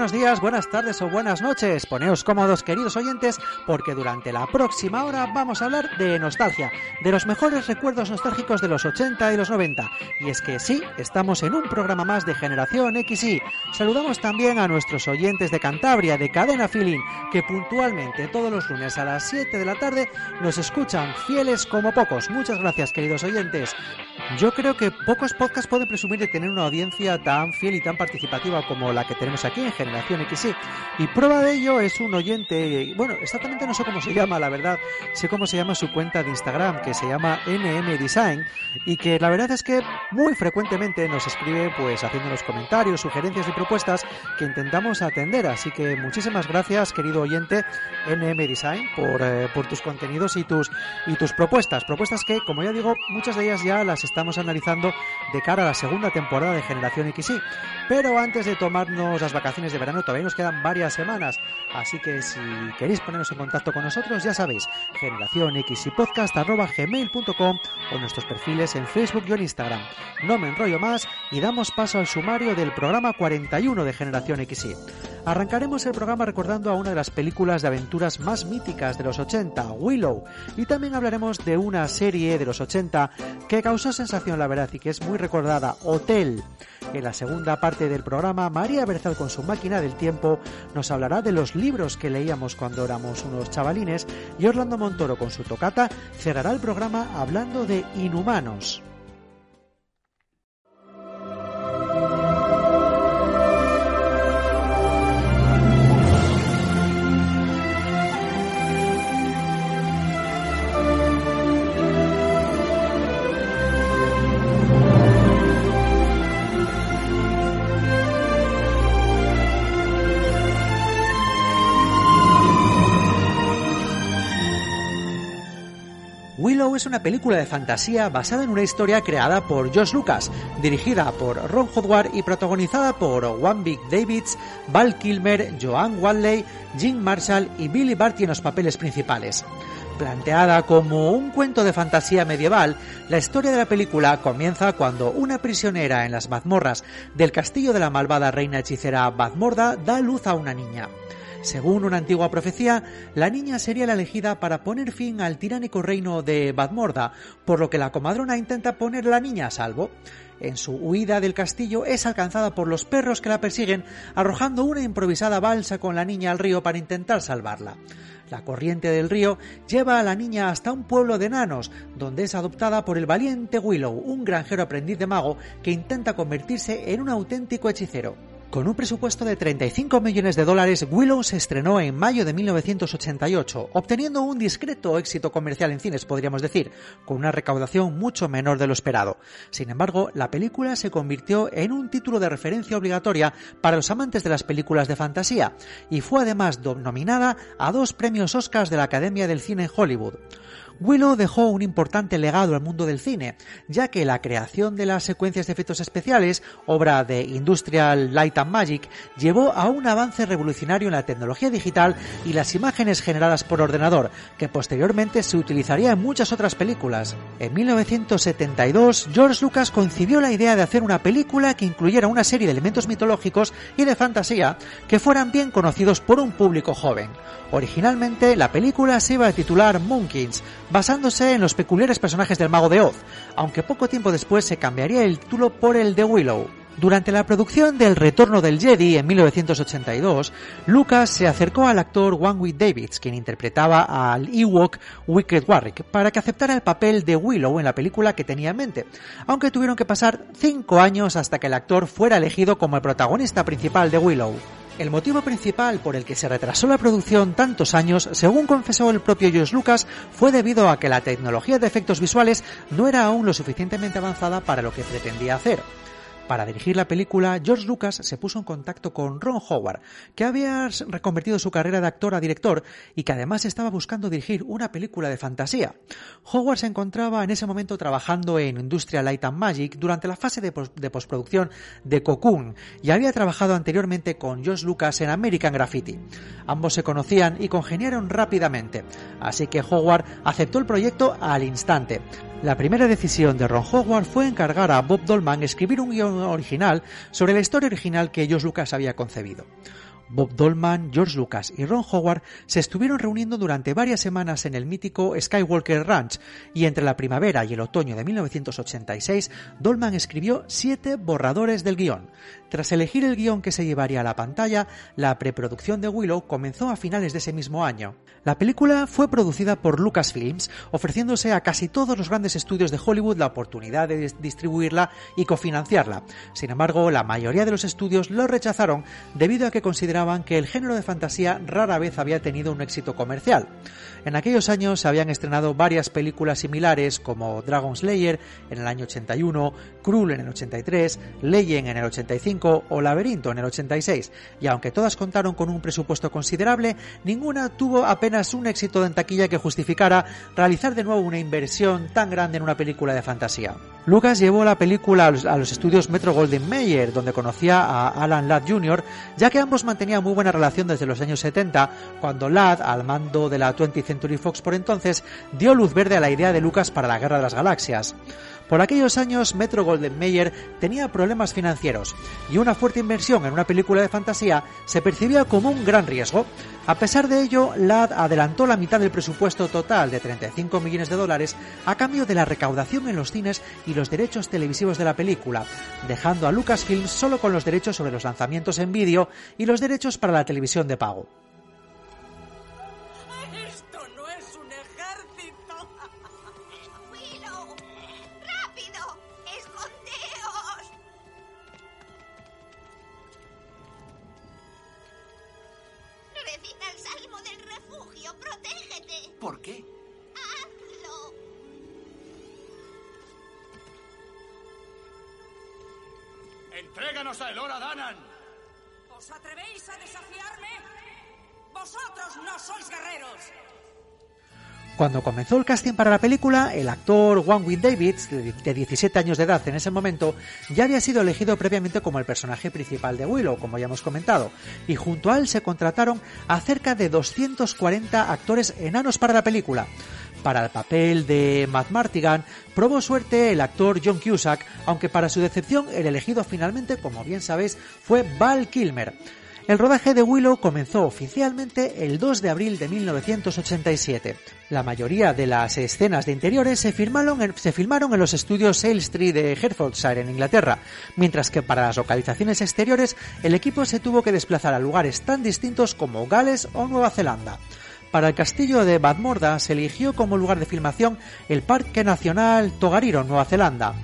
buenos días, buenas tardes o buenas noches. Poneos cómodos, queridos oyentes, porque durante la próxima hora vamos a hablar de nostalgia, de los mejores recuerdos nostálgicos de los 80 y los 90. Y es que sí, estamos en un programa más de Generación XY. Saludamos también a nuestros oyentes de Cantabria, de Cadena Feeling, que puntualmente todos los lunes a las 7 de la tarde nos escuchan fieles como pocos. Muchas gracias, queridos oyentes. Yo creo que pocos podcasts pueden presumir de tener una audiencia tan fiel y tan participativa como la que tenemos aquí en Generación Generación XY. Y prueba de ello es un oyente, bueno, exactamente no sé cómo se llama, la verdad, sé cómo se llama su cuenta de Instagram, que se llama NM Design, y que la verdad es que muy frecuentemente nos escribe pues haciéndonos comentarios, sugerencias y propuestas que intentamos atender. Así que muchísimas gracias, querido oyente NM Design, por, eh, por tus contenidos y tus, y tus propuestas. Propuestas que, como ya digo, muchas de ellas ya las estamos analizando de cara a la segunda temporada de Generación XY. Pero antes de tomarnos las vacaciones de verano todavía nos quedan varias semanas, así que si queréis poneros en contacto con nosotros, ya sabéis, generación x y podcast gmail.com o nuestros perfiles en Facebook y en Instagram. No me enrollo más y damos paso al sumario del programa 41 de Generación XY. Arrancaremos el programa recordando a una de las películas de aventuras más míticas de los 80, Willow, y también hablaremos de una serie de los 80 que causó sensación la verdad y que es muy recordada, Hotel. En la segunda parte del programa, María Berzal con su máquina del tiempo nos hablará de los libros que leíamos cuando éramos unos chavalines y Orlando Montoro con su tocata cerrará el programa hablando de inhumanos. Es una película de fantasía basada en una historia creada por Josh Lucas, dirigida por Ron Howard y protagonizada por One Davids, Val Kilmer, Joan Wadley, Jim Marshall y Billy Barty en los papeles principales. Planteada como un cuento de fantasía medieval, la historia de la película comienza cuando una prisionera en las mazmorras del castillo de la malvada reina hechicera Bazmorda da luz a una niña. Según una antigua profecía, la niña sería la elegida para poner fin al tiránico reino de Badmorda, por lo que la comadrona intenta poner la niña a salvo. En su huida del castillo es alcanzada por los perros que la persiguen, arrojando una improvisada balsa con la niña al río para intentar salvarla. La corriente del río lleva a la niña hasta un pueblo de enanos, donde es adoptada por el valiente Willow, un granjero aprendiz de mago que intenta convertirse en un auténtico hechicero. Con un presupuesto de 35 millones de dólares, Willow se estrenó en mayo de 1988, obteniendo un discreto éxito comercial en cines, podríamos decir, con una recaudación mucho menor de lo esperado. Sin embargo, la película se convirtió en un título de referencia obligatoria para los amantes de las películas de fantasía, y fue además nominada a dos premios Oscars de la Academia del Cine en Hollywood. Willow dejó un importante legado al mundo del cine, ya que la creación de las secuencias de efectos especiales, obra de Industrial Light and Magic, llevó a un avance revolucionario en la tecnología digital y las imágenes generadas por ordenador, que posteriormente se utilizaría en muchas otras películas. En 1972, George Lucas concibió la idea de hacer una película que incluyera una serie de elementos mitológicos y de fantasía que fueran bien conocidos por un público joven. Originalmente, la película se iba a titular Monkeys, basándose en los peculiares personajes del mago de Oz, aunque poco tiempo después se cambiaría el título por el de Willow. Durante la producción del Retorno del Jedi en 1982, Lucas se acercó al actor Warwick Davids, quien interpretaba al Ewok Wicked Warwick, para que aceptara el papel de Willow en la película que tenía en mente, aunque tuvieron que pasar cinco años hasta que el actor fuera elegido como el protagonista principal de Willow. El motivo principal por el que se retrasó la producción tantos años, según confesó el propio George Lucas, fue debido a que la tecnología de efectos visuales no era aún lo suficientemente avanzada para lo que pretendía hacer. Para dirigir la película, George Lucas se puso en contacto con Ron Howard, que había reconvertido su carrera de actor a director y que además estaba buscando dirigir una película de fantasía. Howard se encontraba en ese momento trabajando en Industrial Light and Magic durante la fase de, postproducción de Cocoon y había trabajado anteriormente con George Lucas en American Graffiti. Ambos se conocían y congeniaron rápidamente, así que Howard aceptó el proyecto al instante. La primera decisión de Ron Howard fue encargar a Bob Dolman escribir un guion original sobre la historia original que George Lucas había concebido. Bob Dolman, George Lucas y Ron Howard se estuvieron reuniendo durante varias semanas en el mítico Skywalker Ranch y entre la primavera y el otoño de 1986 Dolman escribió siete borradores del guion. Tras elegir el guion que se llevaría a la pantalla, la preproducción de Willow comenzó a finales de ese mismo año. La película fue producida por Lucasfilms, ofreciéndose a casi todos los grandes estudios de Hollywood la oportunidad de distribuirla y cofinanciarla. Sin embargo, la mayoría de los estudios lo rechazaron debido a que consideraban que el género de fantasía rara vez había tenido un éxito comercial. En aquellos años se habían estrenado varias películas similares como Dragon Slayer en el año 81, Krull en el 83, Legend en el 85 o Laberinto en el 86, y aunque todas contaron con un presupuesto considerable, ninguna tuvo apenas un éxito en taquilla que justificara realizar de nuevo una inversión tan grande en una película de fantasía. Lucas llevó la película a los, estudios Metro Golden Mayer, donde conocía a Alan Ladd Jr., ya que ambos mantenían muy buena relación desde los años 70, cuando Ladd, al mando de la 20th Century Fox por entonces, dio luz verde a la idea de Lucas para la Guerra de las Galaxias. Por aquellos años, Metro Golden Mayer tenía problemas financieros y una fuerte inversión en una película de fantasía se percibía como un gran riesgo. A pesar de ello, Ladd adelantó la mitad del presupuesto total de 35 millones de dólares a cambio de la recaudación en los cines y los derechos televisivos de la película, dejando a Lucasfilm solo con los derechos sobre los lanzamientos en vídeo y los derechos para la televisión de pago. ¡Entréganos a Elora Danan! ¿Os atrevéis a desafiarme? ¡Vosotros no sois guerreros! Cuando comenzó el casting para la película, el actor Warwick Davids, de 17 años de edad en ese momento, ya había sido elegido previamente como el personaje principal de Willow, como ya hemos comentado, y junto a él se contrataron a cerca de 240 actores enanos para la película. Para el papel de Matt Martigan probó suerte el actor John Cusack, aunque para su decepción el elegido finalmente, como bien sabéis, fue Val Kilmer. El rodaje de Willow comenzó oficialmente el 2 de abril de 1987. La mayoría de las escenas de interiores se filmaron en, los estudios Street de Hertfordshire, en Inglaterra, mientras que para las localizaciones exteriores el equipo se tuvo que desplazar a lugares tan distintos como Gales o Nueva Zelanda. Para el castillo de Badmorda se eligió como lugar de filmación el Parque Nacional Togariro, Nueva Zelanda.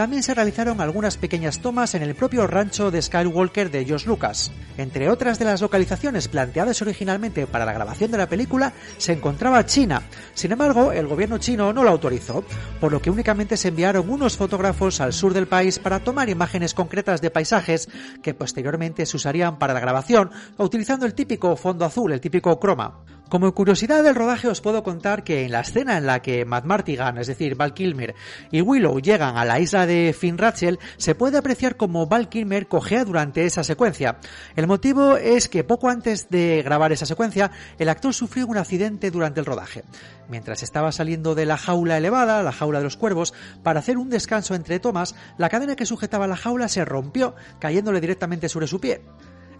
También se realizaron algunas pequeñas tomas en el propio rancho de Skywalker de George Lucas. Entre otras de las localizaciones planteadas originalmente para la grabación de la película se encontraba China. Sin embargo, el gobierno chino no lo autorizó, por lo que únicamente se enviaron unos fotógrafos al sur del país para tomar imágenes concretas de paisajes que posteriormente se usarían para la grabación, utilizando el típico fondo azul, el típico croma. Como curiosidad del rodaje os puedo contar que en la escena en la que Matt Martigan, es decir, Val Kilmer y Willow llegan a la isla de Finn Rachel, se puede apreciar como Val Kilmer cojea durante esa secuencia. El motivo es que poco antes de grabar esa secuencia, el actor sufrió un accidente durante el rodaje. Mientras estaba saliendo de la jaula elevada, la jaula de los cuervos, para hacer un descanso entre tomas, la cadena que sujetaba la jaula se rompió, cayéndole directamente sobre su pie.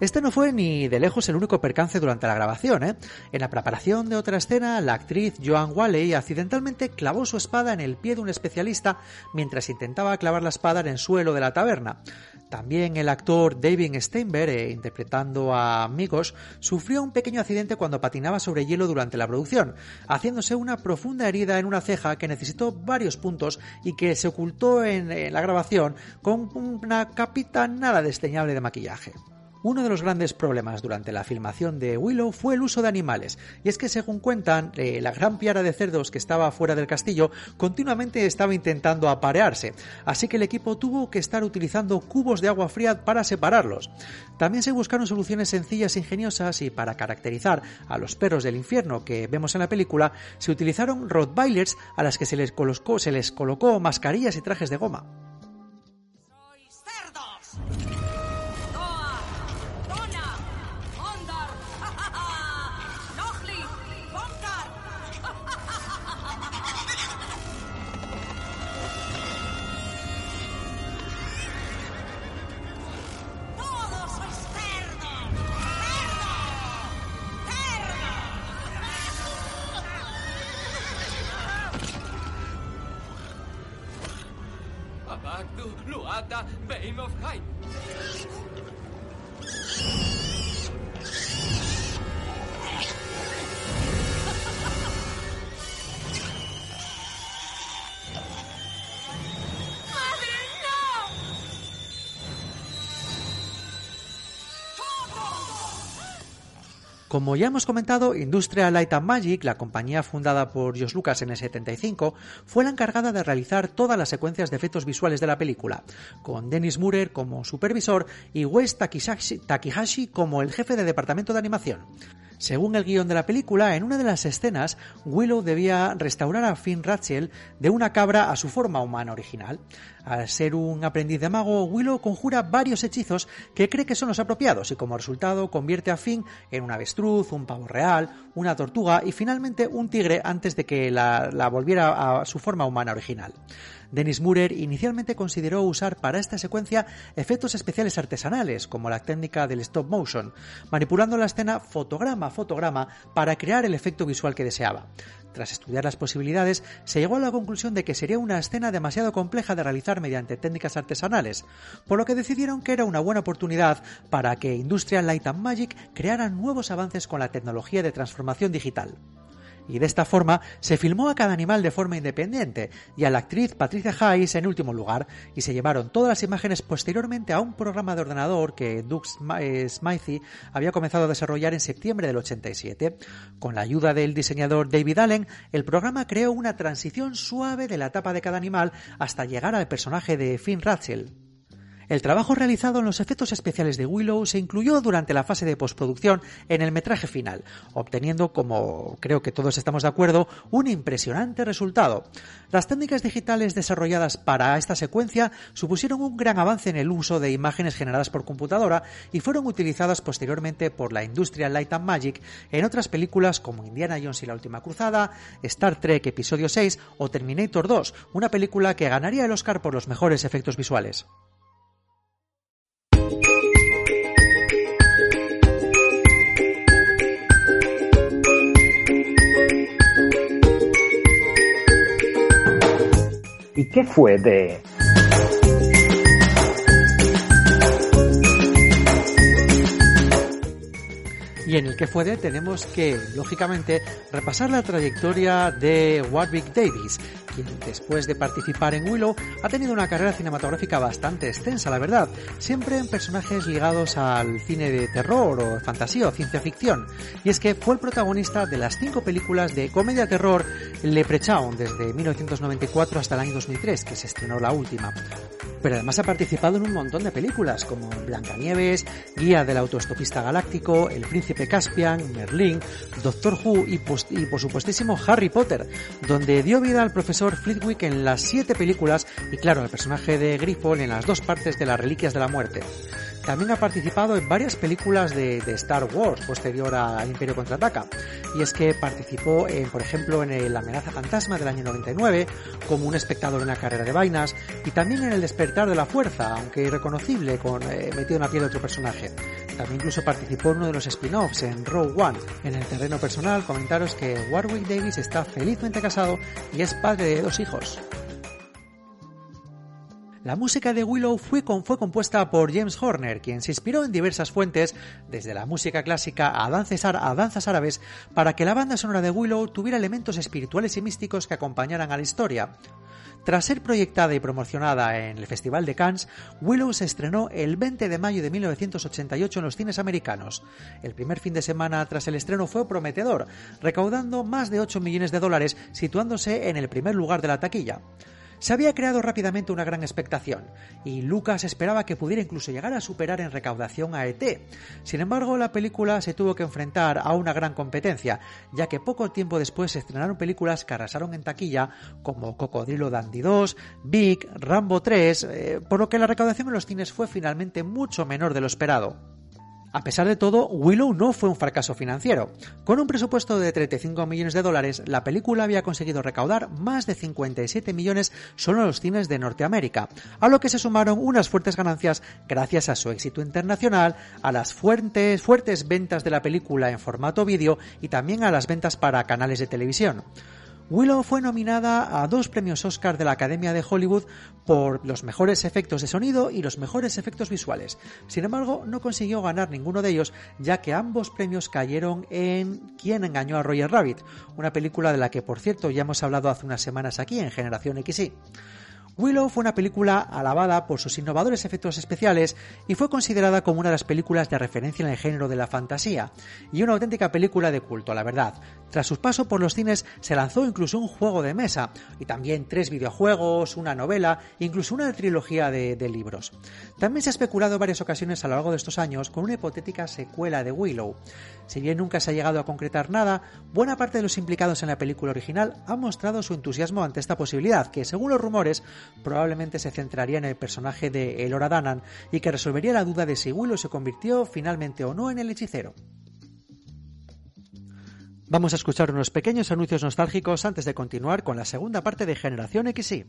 Este no fue ni de lejos el único percance durante la grabación. ¿eh? En la preparación de otra escena, la actriz Joan Walley accidentalmente clavó su espada en el pie de un especialista mientras intentaba clavar la espada en el suelo de la taberna. También el actor David Steinberg, eh, interpretando a Migos, sufrió un pequeño accidente cuando patinaba sobre hielo durante la producción, haciéndose una profunda herida en una ceja que necesitó varios puntos y que se ocultó en, en la grabación con una capita nada desdeñable de maquillaje. Uno de los grandes problemas durante la filmación de Willow fue el uso de animales, y es que según cuentan, eh, la gran piara de cerdos que estaba fuera del castillo continuamente estaba intentando aparearse, así que el equipo tuvo que estar utilizando cubos de agua fría para separarlos. También se buscaron soluciones sencillas e ingeniosas y para caracterizar a los perros del infierno que vemos en la película, se utilizaron Rottweilers a las que se les colocó, se les colocó mascarillas y trajes de goma. Como ya hemos comentado, Industrial Light and Magic, la compañía fundada por George Lucas en el 75, fue la encargada de realizar todas las secuencias de efectos visuales de la película, con Dennis Murer como supervisor y Wes Takihashi, como el jefe de departamento de animación. Según el guion de la película, en una de las escenas, Willow debía restaurar a Finn Rachel de una cabra a su forma humana original. Al ser un aprendiz de mago, Willow conjura varios hechizos que cree que son los apropiados y como resultado convierte a Finn en un avestruz, un pavo real, una tortuga y finalmente un tigre antes de que la volviera a su forma humana original. Dennis Murer inicialmente consideró usar para esta secuencia efectos especiales artesanales, como la técnica del stop motion, manipulando la escena fotograma a fotograma para crear el efecto visual que deseaba. Tras estudiar las posibilidades, se llegó a la conclusión de que sería una escena demasiado compleja de realizar mediante técnicas artesanales, por lo que decidieron que era una buena oportunidad para que Industrial Light and Magic creara nuevos avances con la tecnología de transformación digital y de esta forma se filmó a cada animal de forma independiente y a la actriz Patricia Hayes en último lugar y se llevaron todas las imágenes posteriormente a un programa de ordenador que Doug Smythe había comenzado a desarrollar en septiembre del 87. Con la ayuda del diseñador David Allen, el programa creó una transición suave de la etapa de cada animal hasta llegar al personaje de Finn Rachel. El trabajo realizado en los efectos especiales de Willow se incluyó durante la fase de postproducción en el metraje final, obteniendo, como creo que todos estamos de acuerdo, un impresionante resultado. Las técnicas digitales desarrolladas para esta secuencia supusieron un gran avance en el uso de imágenes generadas por computadora y fueron utilizadas posteriormente por la industria Light and Magic en otras películas como Indiana Jones y la Última Cruzada, Star Trek Episodio 6 o Terminator 2, una película que ganaría el Oscar por los mejores efectos visuales. ¿Y qué fue de...? Y en el que fue de tenemos que, lógicamente, repasar la trayectoria de Warwick Davis, quien después de participar en Willow ha tenido una carrera cinematográfica bastante extensa, la verdad, siempre en personajes ligados al cine de terror o fantasía o ciencia ficción. Y es que fue el protagonista de las cinco películas de comedia terror Leprechaun desde 1994 hasta el año 2003, que se estrenó la última. Pero además ha participado en un montón de películas como Blancanieves, Guía del autoestopista galáctico, El príncipe Caspian, Merlín, Doctor Who y, por supuestísimo Harry Potter, donde dio vida al profesor Flitwick en las siete películas y claro, al personaje de Griffon en las dos partes de las Reliquias de la Muerte. También ha participado en varias películas de, de Star Wars posterior a Imperio Contraataca. Y es que participó, por ejemplo, en el Amenaza Fantasma del año 99, como un espectador en la carrera de vainas, y también en El Despertar de la Fuerza, aunque irreconocible, con, eh, metido en la piel de otro personaje. También incluso participó en uno de los spin-offs en Rogue One. En el terreno personal, comentaros que Warwick Davis está felizmente casado y es padre de dos hijos. La música de Willow fue, compuesta por James Horner, quien se inspiró en diversas fuentes, desde la música clásica a danzas, a danzas árabes, para que la banda sonora de Willow tuviera elementos espirituales y místicos que acompañaran a la historia. Tras ser proyectada y promocionada en el Festival de Cannes, Willow se estrenó el 20 de mayo de 1988 en los cines americanos. El primer fin de semana tras el estreno fue prometedor, recaudando más de 8 millones de dólares, situándose en el primer lugar de la taquilla. Se había creado rápidamente una gran expectación, y Lucas esperaba que pudiera incluso llegar a superar en recaudación a ET. Sin embargo, la película se tuvo que enfrentar a una gran competencia, ya que poco tiempo después se estrenaron películas que arrasaron en taquilla, como Cocodrilo Dandy 2, Big, Rambo 3, eh, por lo que la recaudación en los cines fue finalmente mucho menor de lo esperado. A pesar de todo, Willow no fue un fracaso financiero. Con un presupuesto de 35 millones de dólares, la película había conseguido recaudar más de 57 millones solo en los cines de Norteamérica, a lo que se sumaron unas fuertes ganancias gracias a su éxito internacional, a las fuertes, fuertes ventas de la película en formato vídeo y también a las ventas para canales de televisión. Willow fue nominada a dos premios Oscar de la Academia de Hollywood por los mejores efectos de sonido y los mejores efectos visuales. Sin embargo, no consiguió ganar ninguno de ellos, ya que ambos premios cayeron en Quién engañó a Roger Rabbit, una película de la que, por cierto, ya hemos hablado hace unas semanas aquí en Generación XY. Willow fue una película alabada por sus innovadores efectos especiales y fue considerada como una de las películas de referencia en el género de la fantasía, y una auténtica película de culto, la verdad. Tras su paso por los cines se lanzó incluso un juego de mesa, y también tres videojuegos, una novela, incluso una trilogía de, libros. También se ha especulado varias ocasiones a lo largo de estos años con una hipotética secuela de Willow. Si bien nunca se ha llegado a concretar nada, buena parte de los implicados en la película original han mostrado su entusiasmo ante esta posibilidad, que según los rumores probablemente se centraría en el personaje de Elora Danan y que resolvería la duda de si Willow se convirtió finalmente o no en el hechicero. Vamos a escuchar unos pequeños anuncios nostálgicos antes de continuar con la segunda parte de Generación XY.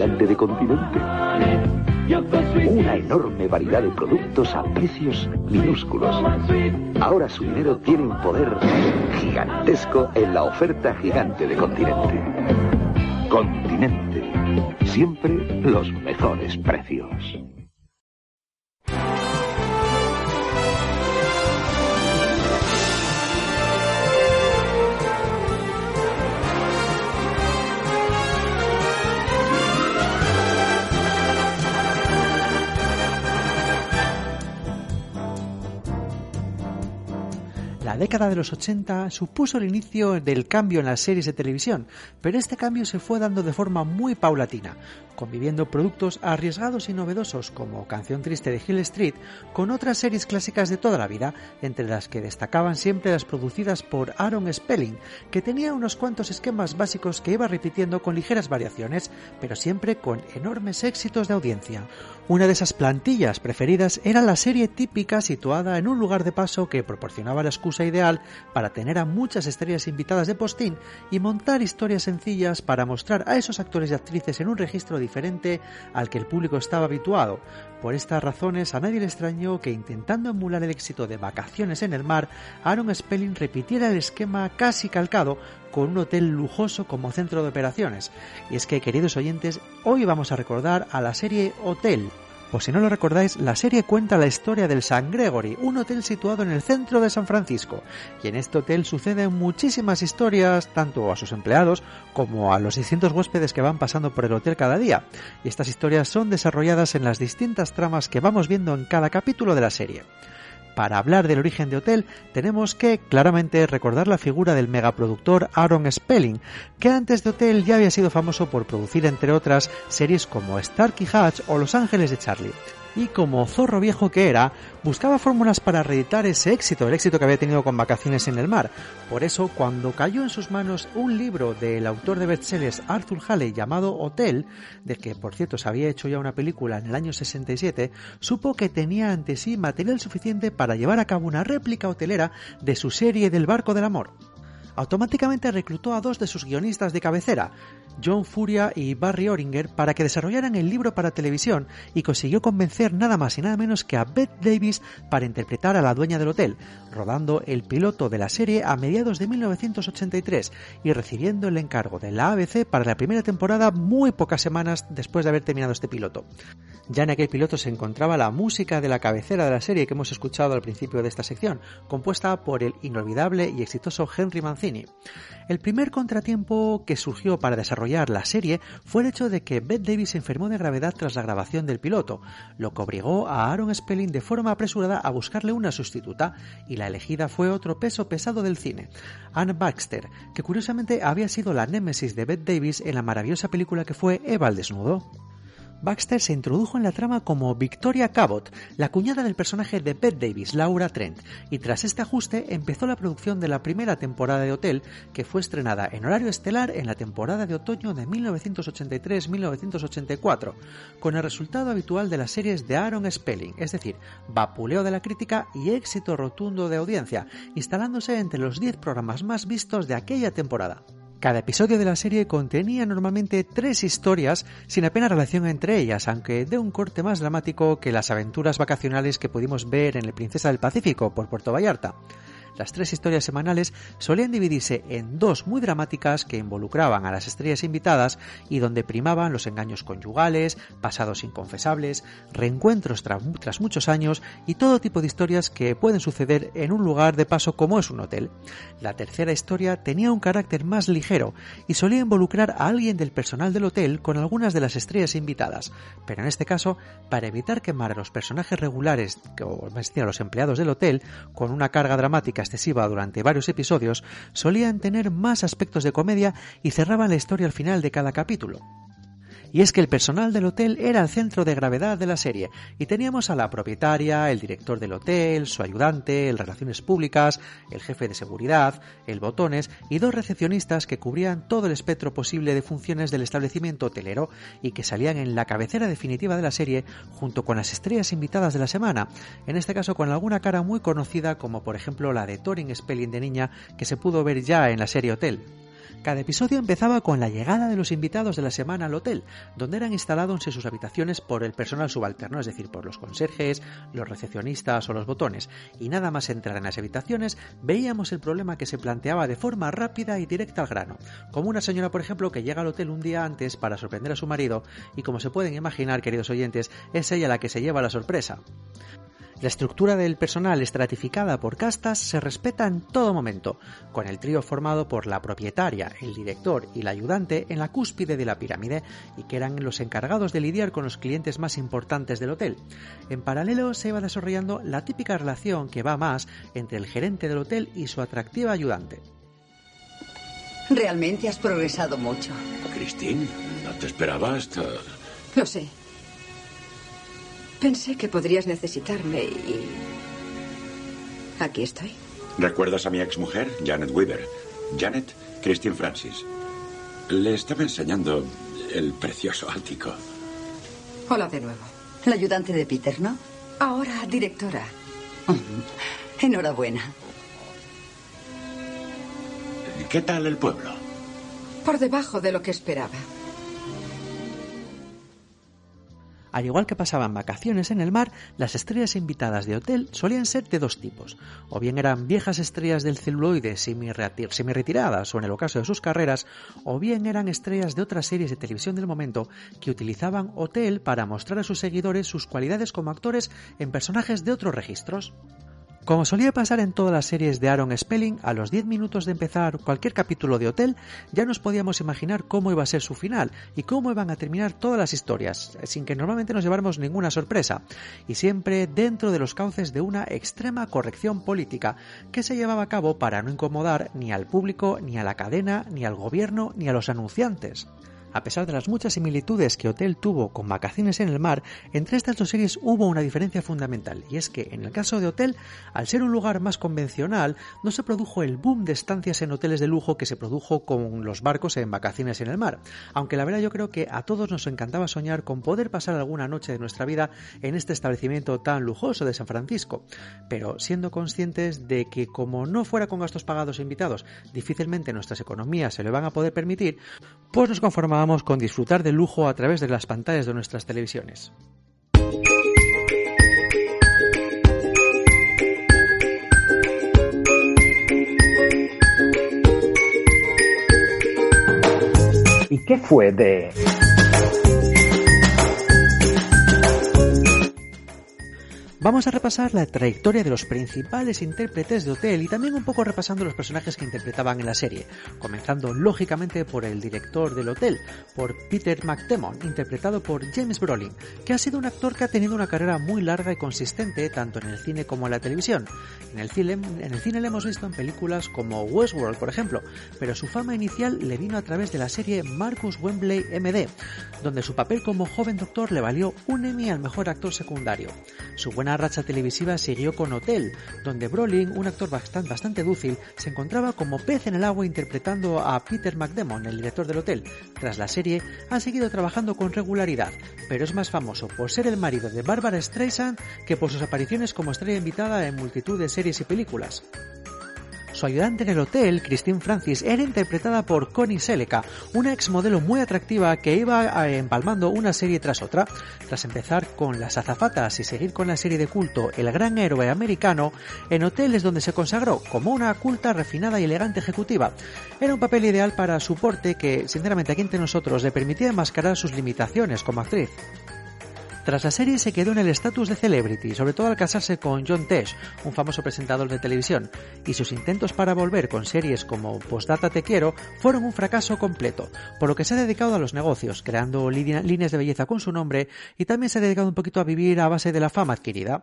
Gigante de Continente. Una enorme variedad de productos a precios minúsculos. Ahora su dinero tiene un poder gigantesco en la oferta gigante de Continente. Continente. Siempre los mejores precios. Década de los 80 supuso el inicio del cambio en las series de televisión, pero este cambio se fue dando de forma muy paulatina, conviviendo productos arriesgados y novedosos como Canción Triste de Hill Street con otras series clásicas de toda la vida, entre las que destacaban siempre las producidas por Aaron Spelling, que tenía unos cuantos esquemas básicos que iba repitiendo con ligeras variaciones, pero siempre con enormes éxitos de audiencia. Una de esas plantillas preferidas era la serie típica situada en un lugar de paso que proporcionaba la excusa ideal para tener a muchas estrellas invitadas de postín y montar historias sencillas para mostrar a esos actores y actrices en un registro diferente al que el público estaba habituado. Por estas razones a nadie le extrañó que intentando emular el éxito de Vacaciones en el mar, Aaron Spelling repitiera el esquema casi calcado con un hotel lujoso como centro de operaciones. Y es que, queridos oyentes, hoy vamos a recordar a la serie Hotel, por si no lo recordáis, la serie cuenta la historia del San Gregory, un hotel situado en el centro de San Francisco. Y en este hotel suceden muchísimas historias, tanto a sus empleados como a los distintos huéspedes que van pasando por el hotel cada día. Y estas historias son desarrolladas en las distintas tramas que vamos viendo en cada capítulo de la serie. Para hablar del origen de Hotel, tenemos que claramente recordar la figura del megaproductor Aaron Spelling, que antes de Hotel ya había sido famoso por producir, entre otras, series como Starkey Hatch o Los Ángeles de Charlie y como zorro viejo que era, buscaba fórmulas para reeditar ese éxito, el éxito que había tenido con Vacaciones en el Mar. Por eso, cuando cayó en sus manos un libro del autor de bestsellers Arthur Halley llamado Hotel, del que por cierto se había hecho ya una película en el año 67, supo que tenía ante sí material suficiente para llevar a cabo una réplica hotelera de su serie del Barco del Amor automáticamente reclutó a dos de sus guionistas de cabecera, John Furia y Barry Oringer, para que desarrollaran el libro para televisión y consiguió convencer nada más y nada menos que a Bette Davis para interpretar a la dueña del hotel, rodando el piloto de la serie a mediados de 1983 y recibiendo el encargo de la ABC para la primera temporada muy pocas semanas después de haber terminado este piloto. Ya en aquel piloto se encontraba la música de la cabecera de la serie que hemos escuchado al principio de esta sección, compuesta por el inolvidable y exitoso Henry Mancini. El primer contratiempo que surgió para desarrollar la serie fue el hecho de que Bette Davis se enfermó de gravedad tras la grabación del piloto, lo que obligó a Aaron Spelling de forma apresurada a buscarle una sustituta, y la elegida fue otro peso pesado del cine, Anne Baxter, que curiosamente había sido la némesis de Bette Davis en la maravillosa película que fue Eva al desnudo. Baxter se introdujo en la trama como Victoria Cabot, la cuñada del personaje de Bette Davis, Laura Trent, y tras este ajuste empezó la producción de la primera temporada de Hotel, que fue estrenada en horario estelar en la temporada de otoño de 1983-1984, con el resultado habitual de las series de Aaron Spelling, es decir, vapuleo de la crítica y éxito rotundo de audiencia, instalándose entre los 10 programas más vistos de aquella temporada. Cada episodio de la serie contenía normalmente tres historias sin apenas relación entre ellas, aunque de un corte más dramático que las aventuras vacacionales que pudimos ver en El Princesa del Pacífico por Puerto Vallarta. Las tres historias semanales solían dividirse en dos muy dramáticas que involucraban a las estrellas invitadas y donde primaban los engaños conyugales, pasados inconfesables, reencuentros tras muchos años y todo tipo de historias que pueden suceder en un lugar de paso como es un hotel. La tercera historia tenía un carácter más ligero y solía involucrar a alguien del personal del hotel con algunas de las estrellas invitadas, pero en este caso para evitar quemar a los personajes regulares o a los empleados del hotel con una carga dramática excesiva durante varios episodios, solían tener más aspectos de comedia y cerraban la historia al final de cada capítulo. Y es que el personal del hotel era el centro de gravedad de la serie, y teníamos a la propietaria, el director del hotel, su ayudante, el relaciones públicas, el jefe de seguridad, el botones y dos recepcionistas que cubrían todo el espectro posible de funciones del establecimiento hotelero y que salían en la cabecera definitiva de la serie junto con las estrellas invitadas de la semana, en este caso con alguna cara muy conocida como por ejemplo la de Torin Spelling de niña que se pudo ver ya en la serie Hotel. Cada episodio empezaba con la llegada de los invitados de la semana al hotel, donde eran instalados en sus habitaciones por el personal subalterno, es decir, por los conserjes, los recepcionistas o los botones, y nada más entrar en las habitaciones veíamos el problema que se planteaba de forma rápida y directa al grano, como una señora, por ejemplo, que llega al hotel un día antes para sorprender a su marido, y como se pueden imaginar, queridos oyentes, es ella la que se lleva la sorpresa. La estructura del personal estratificada por castas se respeta en todo momento, con el trío formado por la propietaria, el director y la ayudante en la cúspide de la pirámide y que eran los encargados de lidiar con los clientes más importantes del hotel. En paralelo se iba desarrollando la típica relación que va más entre el gerente del hotel y su atractiva ayudante. Realmente has progresado mucho. Christine, no te esperaba hasta... Lo sé. Pensé que podrías necesitarme y... Aquí estoy. ¿Recuerdas a mi exmujer, Janet Weaver? Janet Christine Francis. Le estaba enseñando el precioso ático. Hola de nuevo. La ayudante de Peter, ¿no? Ahora directora. Enhorabuena. ¿Qué tal el pueblo? Por debajo de lo que esperaba. Al igual que pasaban vacaciones en el mar, las estrellas invitadas de hotel solían ser de dos tipos. O bien eran viejas estrellas del celuloide semi-retiradas o en el ocaso de sus carreras, o bien eran estrellas de otras series de televisión del momento que utilizaban hotel para mostrar a sus seguidores sus cualidades como actores en personajes de otros registros. Como solía pasar en todas las series de Aaron Spelling, a los 10 minutos de empezar cualquier capítulo de Hotel ya nos podíamos imaginar cómo iba a ser su final y cómo iban a terminar todas las historias, sin que normalmente nos lleváramos ninguna sorpresa, y siempre dentro de los cauces de una extrema corrección política que se llevaba a cabo para no incomodar ni al público, ni a la cadena, ni al gobierno, ni a los anunciantes. A pesar de las muchas similitudes que Hotel tuvo con Vacaciones en el Mar, entre estas dos series hubo una diferencia fundamental, y es que en el caso de Hotel, al ser un lugar más convencional, no se produjo el boom de estancias en hoteles de lujo que se produjo con los barcos en Vacaciones en el Mar, aunque la verdad yo creo que a todos nos encantaba soñar con poder pasar alguna noche de nuestra vida en este establecimiento tan lujoso de San Francisco, pero siendo conscientes de que como no fuera con gastos pagados e invitados, difícilmente nuestras economías se lo van a poder permitir, pues nos conformamos con disfrutar del lujo a través de las pantallas de nuestras televisiones. ¿Y qué fue de...? Vamos a repasar la trayectoria de los principales intérpretes de Hotel y también un poco repasando los personajes que interpretaban en la serie, comenzando lógicamente por el director del hotel, por Peter McDemon, interpretado por James Brolin, que ha sido un actor que ha tenido una carrera muy larga y consistente tanto en el cine como en la televisión. En el cine, en el cine le hemos visto en películas como Westworld, por ejemplo, pero su fama inicial le vino a través de la serie Marcus Wembley MD, donde su papel como joven doctor le valió un Emmy al mejor actor secundario. Su buena racha televisiva siguió con Hotel, donde Brolin, un actor bastante, bastante dúcil, se encontraba como pez en el agua interpretando a Peter McDemon, el director del hotel. Tras la serie, ha seguido trabajando con regularidad, pero es más famoso por ser el marido de Barbara Streisand que por sus apariciones como estrella invitada en multitud de series y películas. Su ayudante en el hotel, Christine Francis, era interpretada por Connie Seleca, una exmodelo muy atractiva que iba eh, empalmando una serie tras otra. Tras empezar con Las azafatas y seguir con la serie de culto El gran héroe americano, en Hotel es donde se consagró como una culta, refinada y elegante ejecutiva. Era un papel ideal para su porte que, sinceramente, aquí entre nosotros le permitía enmascarar sus limitaciones como actriz. Tras la serie se quedó en el estatus de celebrity, sobre todo al casarse con John Tesh, un famoso presentador de televisión, y sus intentos para volver con series como Postdata Te Quiero fueron un fracaso completo, por lo que se ha dedicado a los negocios, creando líneas de belleza con su nombre y también se ha dedicado un poquito a vivir a base de la fama adquirida.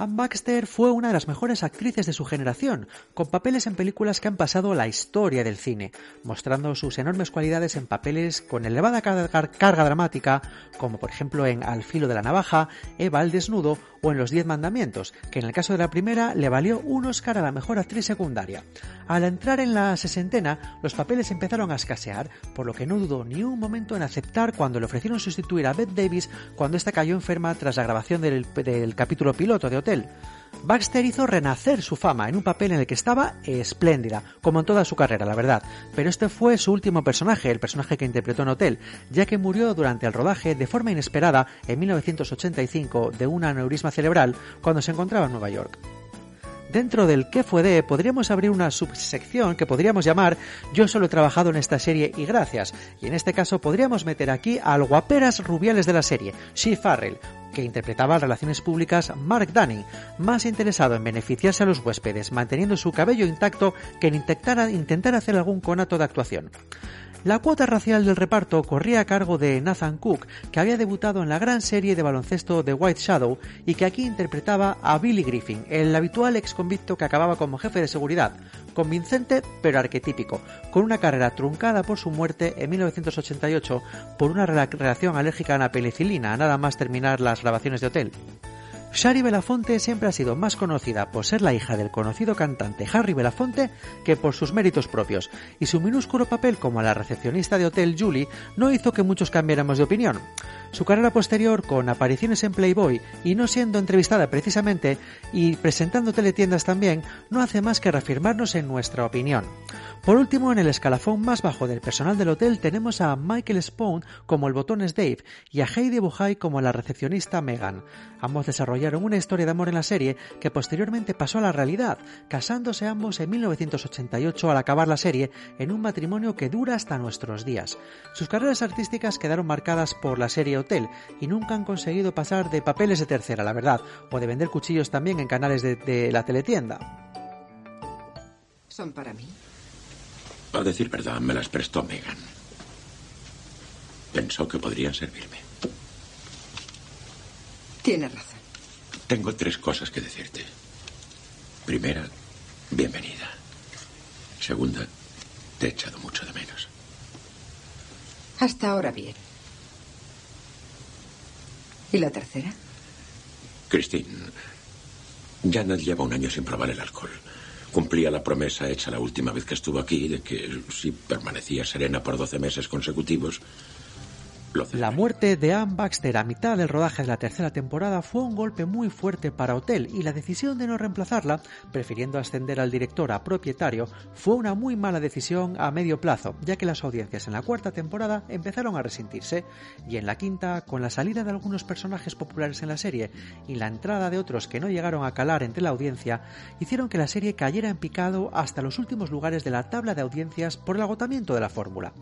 Anne Baxter fue una de las mejores actrices de su generación, con papeles en películas que han pasado la historia del cine, mostrando sus enormes cualidades en papeles con elevada carga dramática, como por ejemplo en Al filo de la navaja, Eva al desnudo o en Los Diez Mandamientos, que en el caso de la primera le valió un Oscar a la mejor actriz secundaria. Al entrar en la sesentena, los papeles empezaron a escasear, por lo que no dudó ni un momento en aceptar cuando le ofrecieron sustituir a Bette Davis cuando esta cayó enferma tras la grabación del, del capítulo piloto de Hotel. Baxter hizo renacer su fama en un papel en el que estaba espléndida, como en toda su carrera, la verdad. Pero este fue su último personaje, el personaje que interpretó en Hotel, ya que murió durante el rodaje de forma inesperada en 1985 de un aneurisma cerebral cuando se encontraba en Nueva York. Dentro del ¿Qué fue de? podríamos abrir una subsección que podríamos llamar Yo solo he trabajado en esta serie y gracias. Y en este caso podríamos meter aquí al guaperas rubiales de la serie, She Farrell, que interpretaba relaciones públicas Mark Dunning, más interesado en beneficiarse a los huéspedes manteniendo su cabello intacto que en intentar hacer algún conato de actuación. La cuota racial del reparto corría a cargo de Nathan Cook, que había debutado en la gran serie de baloncesto The White Shadow y que aquí interpretaba a Billy Griffin, el habitual ex convicto que acababa como jefe de seguridad, convincente pero arquetípico, con una carrera truncada por su muerte en 1988 por una reacción alérgica a la penicilina, nada más terminar las grabaciones de hotel. Shari Belafonte siempre ha sido más conocida por ser la hija del conocido cantante Harry Belafonte que por sus méritos propios, y su minúsculo papel como la recepcionista de hotel Julie no hizo que muchos cambiáramos de opinión. Su carrera posterior, con apariciones en Playboy y no siendo entrevistada precisamente, y presentando teletiendas también, no hace más que reafirmarnos en nuestra opinión. Por último, en el escalafón más bajo del personal del hotel tenemos a Michael Spohn como el botones Dave y a Heidi Buhai como la recepcionista Megan, ambos desarrollaron una historia de amor en la serie que posteriormente pasó a la realidad, casándose ambos en 1988 al acabar la serie en un matrimonio que dura hasta nuestros días. Sus carreras artísticas quedaron marcadas por la serie Hotel y nunca han conseguido pasar de papeles de tercera, la verdad, o de vender cuchillos también en canales de, de la teletienda. ¿Son para mí? A decir verdad, me las prestó Megan. Pensó que podrían servirme. Tiene razón. Tengo tres cosas que decirte. Primera, bienvenida. Segunda, te he echado mucho de menos. Hasta ahora bien. ¿Y la tercera? Christine, Janet lleva un año sin probar el alcohol. Cumplía la promesa hecha la última vez que estuvo aquí de que si permanecía serena por 12 meses consecutivos, La muerte de Anne Baxter a mitad del rodaje de la tercera temporada fue un golpe muy fuerte para Hotel y la decisión de no reemplazarla, prefiriendo ascender al director a propietario, fue una muy mala decisión a medio plazo, ya que las audiencias en la cuarta temporada empezaron a resentirse, y en la quinta, con la salida de algunos personajes populares en la serie y la entrada de otros que no llegaron a calar entre la audiencia, hicieron que la serie cayera en picado hasta los últimos lugares de la tabla de audiencias por el agotamiento de la fórmula.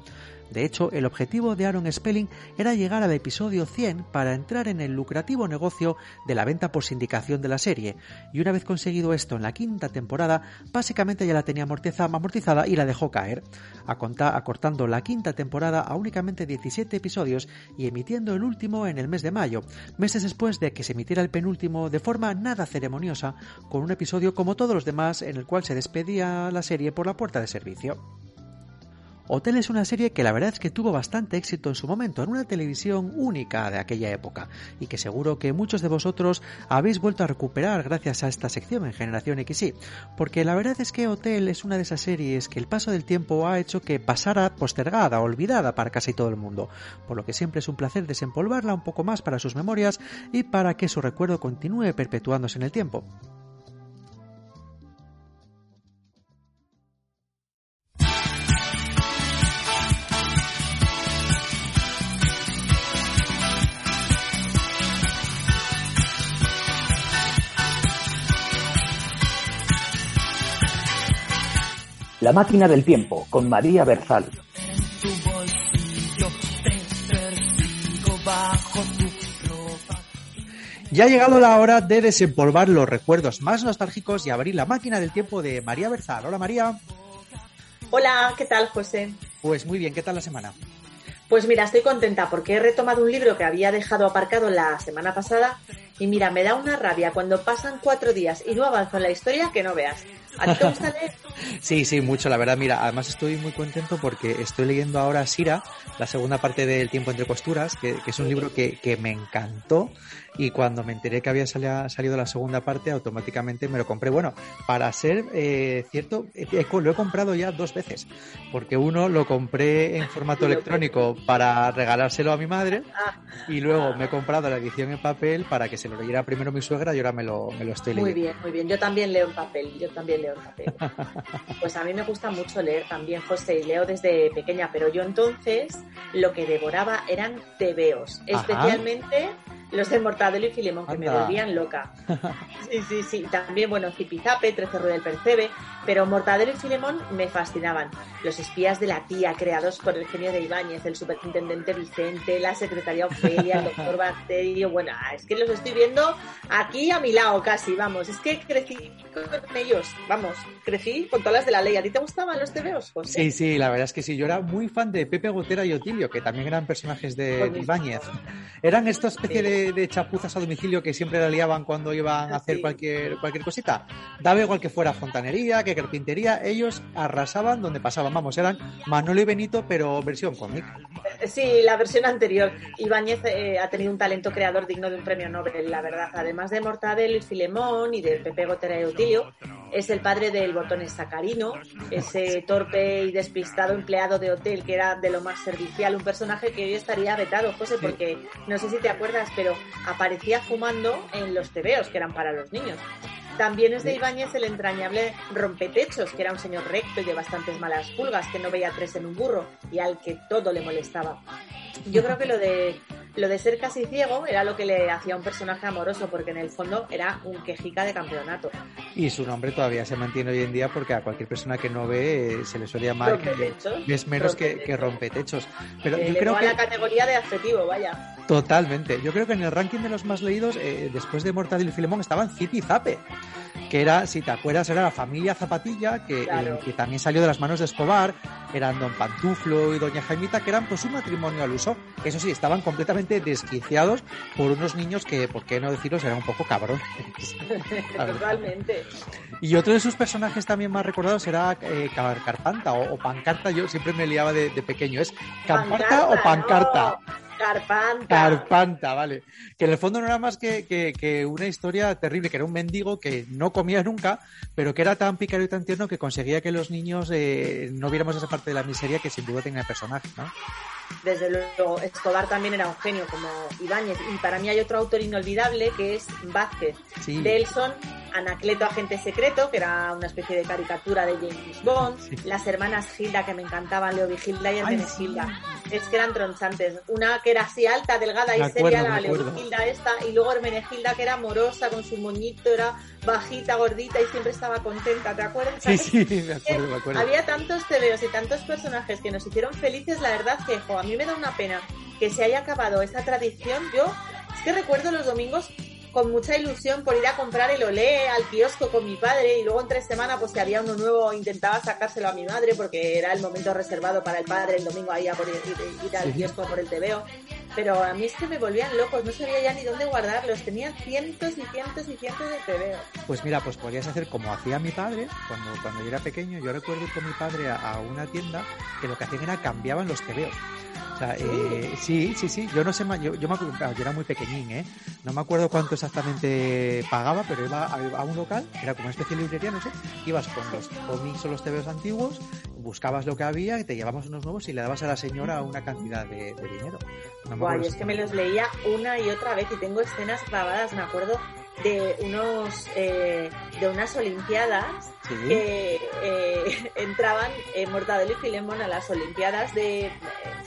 De hecho, el objetivo de Aaron Spelling era llegar al episodio 100 para entrar en el lucrativo negocio de la venta por sindicación de la serie, y una vez conseguido esto en la quinta temporada, básicamente ya la tenía amortiza- amortizada y la dejó caer, acortando la quinta temporada a únicamente 17 episodios y emitiendo el último en el mes de mayo, meses después de que se emitiera el penúltimo de forma nada ceremoniosa, con un episodio como todos los demás en el cual se despedía la serie por la puerta de servicio. Hotel es una serie que la verdad es que tuvo bastante éxito en su momento, en una televisión única de aquella época, y que seguro que muchos de vosotros habéis vuelto a recuperar gracias a esta sección en Generación XY, porque la verdad es que Hotel es una de esas series que el paso del tiempo ha hecho que pasara postergada, olvidada para casi todo el mundo, por lo que siempre es un placer desempolvarla un poco más para sus memorias y para que su recuerdo continúe perpetuándose en el tiempo. La máquina del tiempo con María Berzal. Ya ha llegado la hora de desempolvar los recuerdos más nostálgicos y abrir la máquina del tiempo de María Berzal. Hola María. Hola, ¿qué tal, José? Pues muy bien, ¿qué tal la semana? Pues mira, estoy contenta porque he retomado un libro que había dejado aparcado la semana pasada y mira, me da una rabia cuando pasan cuatro días y no avanzo en la historia que no veas. ¿A ti te gusta leer? Sí, sí, mucho, la verdad. Mira, además estoy muy contento porque estoy leyendo ahora Sira, la segunda parte del Tiempo entre Costuras, que, que es un libro que, que me encantó y cuando me enteré que había sali- salido la segunda parte, automáticamente me lo compré. Bueno, para ser eh, cierto, he- he- lo he comprado ya dos veces, porque uno lo compré en formato electrónico para regalárselo a mi madre Ah, y luego me he comprado la edición en papel para que se lo leyera primero mi suegra y ahora me lo, me lo estoy muy leyendo. bien, muy bien. Yo también leo en papel, yo también leo en papel. Pues a mí me gusta mucho leer también, José, y leo desde pequeña, pero yo entonces lo que devoraba eran tebeos, Ajá. Los de Mortadelo y Filemón, que me volvían loca. Sí, sí, sí. También, bueno, Zipizape, Trece del Percebe, pero Mortadelo y Filemón me fascinaban. Los espías de la tía, creados por el genio de Ibáñez, el superintendente Vicente, la secretaria Ofelia, el doctor Bacterio. Bueno, ah, es que los estoy viendo aquí a mi lado casi, vamos. Es que crecí con ellos, vamos. Crecí con todas las de la ley. ¿A ti te gustaban los tebeos, José? Sí, sí, la verdad es que sí. Yo era muy fan de Pepe Gotera y Otilio, que también eran personajes de de Ibáñez. Eran esta especie de, de chapuzas a domicilio que siempre la liaban cuando iban a hacer Sí. cualquier, cualquier cosita. Daba igual que fuera fontanería, que carpintería, ellos arrasaban donde pasaban. Vamos, eran Manolo y Benito, pero versión cómic. Sí, la versión anterior. Ibáñez eh, ha tenido un talento creador digno de un premio Nobel, la verdad. Además de Mortadelo y Filemón y de Pepe Gotera y Eutilio, es el padre del botón sacarino, ese torpe y despistado empleado de hotel que era de lo más servicial, un personaje que hoy estaría vetado, José, porque no sé si te acuerdas, pero aparecía fumando en los tebeos, que eran para los niños. También es de Ibáñez el entrañable rompetechos, que era un señor recto y de bastantes malas pulgas, que no veía tres en un burro y al que todo le molestaba. Yo creo que lo de lo de ser casi ciego era lo que le hacía un personaje amoroso, porque en el fondo era un quejica de campeonato. Y su nombre todavía se mantiene hoy en día porque a cualquier persona que no ve eh, se le suele llamar que es menos que, Rompetechos. que rompetechos. Pero Eh, yo le creo a que la categoría de adjetivo, vaya. totalmente. Yo creo que en el ranking de los más leídos, eh, después de Mortadelo y Filemón, estaban Zip y Zape. Que era, si te acuerdas, era la familia Zapatilla, que, Claro. eh, que también salió de las manos de Escobar, eran Don Pantuflo y Doña Jaimita, que eran pues un matrimonio al uso. Eso sí, estaban completamente desquiciados por unos niños que, por qué no deciros, eran un poco cabrones. Totalmente. Y otro de sus personajes también más recordados era eh, Car- Carpanta o, o Pancarta. Yo siempre me liaba de, de pequeño. ¿Es Camparta o Pancarta? no. Carpanta. Carpanta, vale. Que en el fondo no era más que, que- una historia terrible, que era un mendigo que no comía nunca, pero que era tan pícaro y tan tierno que conseguía que los niños eh, no viéramos esa parte de la miseria que sin duda tenía el personaje, ¿no? Desde luego, Escobar también era un genio como Ibáñez. Y para mí hay otro autor inolvidable que es Vázquez. Sí. Delson, Anacleto Agente Secreto, que era una especie de caricatura de James Bond. Las hermanas Gilda, que me encantaban, Leo Vigilda y Hermenegilda. Es que eran tronchantes. Una que era así alta, delgada y acuerdo, seria, la Leo acuerdo. Vigilda esta. Y luego Hermenegilda, que era amorosa con su moñito, era bajita, gordita y siempre estaba contenta, ¿te acuerdas? Sí, sí, me acuerdo, me acuerdo. Había tantos tebeos y tantos personajes que nos hicieron felices, la verdad que jo, a mí me da una pena que se haya acabado esta tradición. Yo es que recuerdo los domingos con mucha ilusión por ir a comprar el olé al kiosco con mi padre y luego en tres semanas pues si había uno nuevo intentaba sacárselo a mi madre porque era el momento reservado para el padre el domingo ahí a por ir, ir- ir al Sí. kiosco por el tebeo. Pero a mí es que me volvían locos, no sabía ya ni dónde guardarlos, tenía cientos y cientos y cientos de tebeos. Pues mira, pues podrías hacer como hacía mi padre cuando, cuando yo era pequeño. Yo recuerdo ir con mi padre a, a una tienda que lo que hacían era cambiaban los tebeos. O sea, eh, sí, sí, sí. Yo no sé, yo, yo me acuerdo, yo era muy pequeñín, ¿eh? No me acuerdo cuánto exactamente pagaba, pero iba a, a un local, era como una especie de librería, no sé. Ibas con los cómics o los tebeos antiguos, buscabas lo que había y te llevabas unos nuevos y le dabas a la señora una cantidad de, de dinero. No me Guay, es que me los leía una y otra vez y tengo escenas grabadas, me acuerdo de unos eh, de unas olimpiadas Sí. que eh, entraban en Mortadelo y Filemón a las olimpiadas de eh,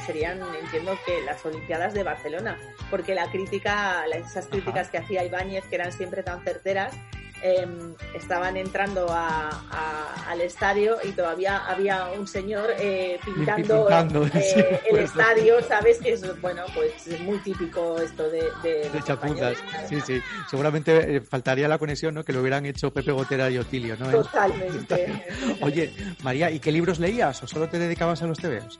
serían entiendo que las olimpiadas de Barcelona porque la crítica esas críticas que hacía Ibáñez que eran siempre tan certeras em, estaban entrando a- a- al estadio y todavía había un señor eh, pintando, Pintando, eh, sí, el estadio, ¿sabes? Que es, bueno, pues es muy típico esto de... De, chapuzas. Sí, sí. Seguramente eh, faltaría la conexión, ¿no? Que lo hubieran hecho Pepe Gotera y Otilio, ¿no? Totalmente. Oye, María, ¿y qué libros leías o solo te dedicabas a los tebeos?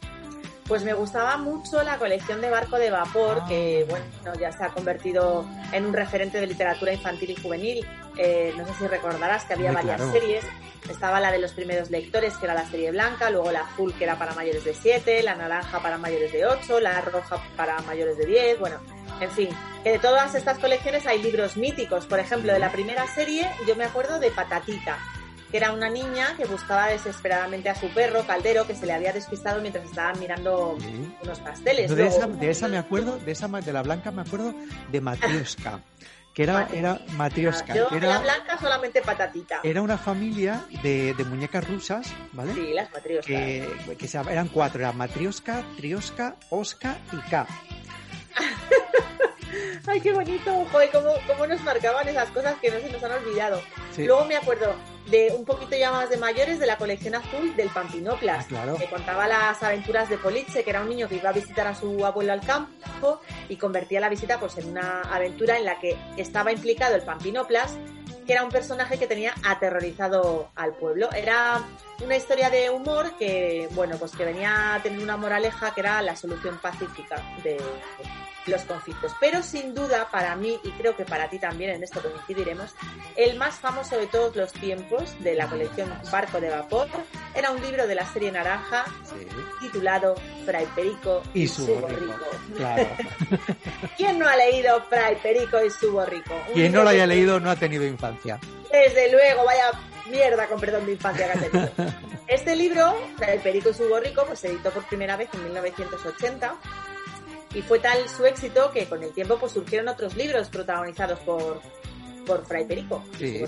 Pues me gustaba mucho la colección de Barco de Vapor, Ah. que bueno, ya se ha convertido en un referente de literatura infantil y juvenil. Eh, no sé si recordarás que había varias claro. series. Estaba la de los primeros lectores, que era la serie blanca, luego la azul, que era para mayores de 7, la naranja para mayores de 8, la roja para mayores de 10, bueno, en fin. Que de todas estas colecciones hay libros míticos. Por ejemplo, de la primera serie, yo me acuerdo de Patatita, que era una niña que buscaba desesperadamente a su perro, Caldero, que se le había despistado mientras estaban mirando unos pasteles. No, de, Luego- esa, de esa me acuerdo, de esa de la blanca me acuerdo de Matrioska, que era, era Matrioska, Yo de la era, blanca solamente patatita. era una familia de, de muñecas rusas, ¿vale? Sí, las matrioscas. Que, que se eran cuatro, era Matrioska, Trioska, Oska y K. Ay, qué bonito. Joder, cómo, cómo nos marcaban esas cosas que no se nos han olvidado. Sí. Luego me acuerdo de un poquito ya más de mayores de la colección azul del Pampinoplas, Ah, claro. que contaba las aventuras de Politze, que era un niño que iba a visitar a su abuelo al campo y convertía la visita pues en una aventura en la que estaba implicado el Pampinoplas, que era un personaje que tenía aterrorizado al pueblo. Era una historia de humor que, bueno, pues que venía a tener una moraleja que era la solución pacífica de los conflictos. Pero sin duda, para mí, y creo que para ti también, en esto coincidiremos, el más famoso de todos los tiempos de la colección Barco de Vapor era un libro de la serie Naranja titulado Fray Perico Y su borrico. Claro. ¿Quién no ha leído Fray Perico y su borrico? Quien no lo haya leído no ha tenido infancia. Desde luego, vaya mierda con perdón de infancia que ha tenido. Este libro, Fray Perico y su borrico, pues se editó por primera vez en 1980 y fue tal su éxito que con el tiempo pues surgieron otros libros protagonizados por, por Fray Perico Sí.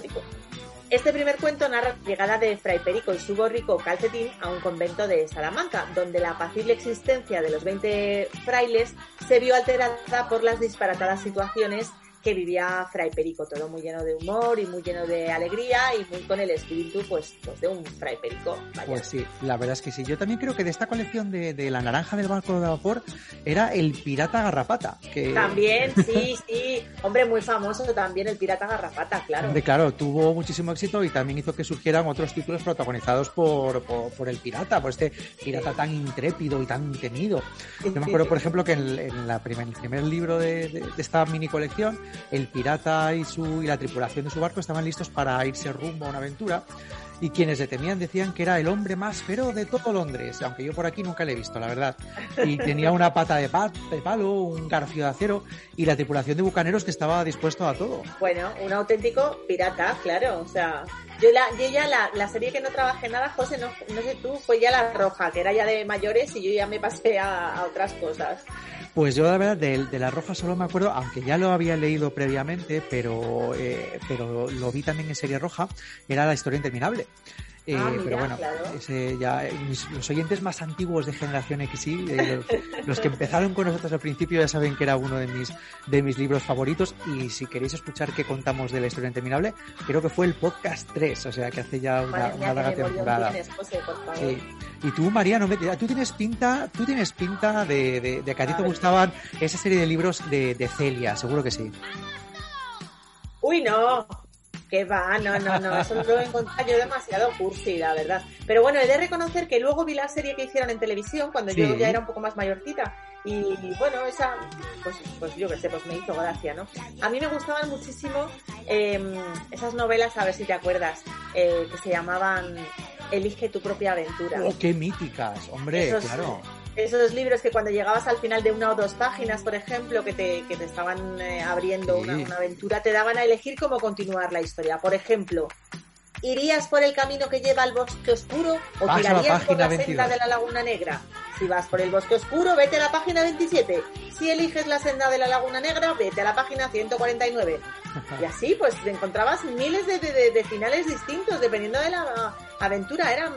Este primer cuento narra la llegada de Fray Perico y su borrico Calcetín a un convento de Salamanca, donde la apacible existencia de los 20 frailes se vio alterada por las disparatadas situaciones que vivía Fray Perico, todo muy lleno de humor y muy lleno de alegría y muy con el espíritu pues, pues de un Fray Perico. vaya. Pues sí, la verdad es que sí. Yo también creo que de esta colección de, de la naranja del barco de vapor era el pirata garrapata. Que, También, sí, sí. Hombre, muy famoso también el pirata garrapata, claro. De claro, tuvo muchísimo éxito y también hizo que surgieran otros títulos protagonizados por, por, por el pirata, por este pirata tan intrépido y tan temido. Yo me acuerdo, por ejemplo, que en, en la primer, el primer libro de, de- de esta mini colección, el pirata y, su, y la tripulación de su barco estaban listos para irse rumbo a una aventura. Y quienes le temían decían que era el hombre más feroz de todo Londres, aunque yo por aquí nunca le he visto, la verdad. Y tenía una pata de, pa- de palo, un garfio de acero y la tripulación de bucaneros que estaba dispuesto a todo. Bueno, un auténtico pirata, claro. O sea, yo, ya la, la serie que no trabajé nada, José, no, sé tú, fue ya la roja, que era ya de mayores y yo ya me pasé a otras cosas. Pues yo la verdad de, de la roja solo me acuerdo, aunque ya lo había leído previamente, pero, eh, pero lo vi también en serie roja, era la historia interminable. Eh, Ah, mira, pero bueno, claro. ese ya, eh, mis- los oyentes más antiguos de Generación X, eh, los, los que empezaron con nosotros al principio ya saben que era uno de mis, de mis libros favoritos y si queréis escuchar qué contamos de la historia interminable, creo que fue el podcast 3, o sea que hace ya una, Madre una mía, larga temporada. tienes, José, por favor. Sí. Y tú, María, no me- tú tienes pinta, tú tienes pinta de, de- de que a ti A te ver. gustaban esa serie de libros de, de Celia, seguro que sí. Uy, no. Que va, no, no, no, eso lo he encontrado yo demasiado cursi, la verdad. Pero bueno, he de reconocer que luego vi la serie que hicieron en televisión cuando yo ya era un poco más mayorcita. Y bueno, esa, pues, pues yo qué sé, pues me hizo gracia, ¿no? A mí me gustaban muchísimo eh, esas novelas, a ver si te acuerdas, eh, que se llamaban Elige tu propia aventura. ¡Oh, qué míticas! Hombre, Esos- claro. Esos libros que cuando llegabas al final de una o dos páginas, por ejemplo, que te, que te estaban eh, abriendo Sí. una, una aventura, te daban a elegir cómo continuar la historia. Por ejemplo, ¿irías por el camino que lleva al bosque oscuro o Vas tirarías por la senda 22? de la laguna negra? Si vas por el bosque oscuro, vete a la página 27. Si eliges la senda de la laguna negra, vete a la página 149. Y así, pues encontrabas miles de- de- de finales distintos dependiendo de la aventura. Eran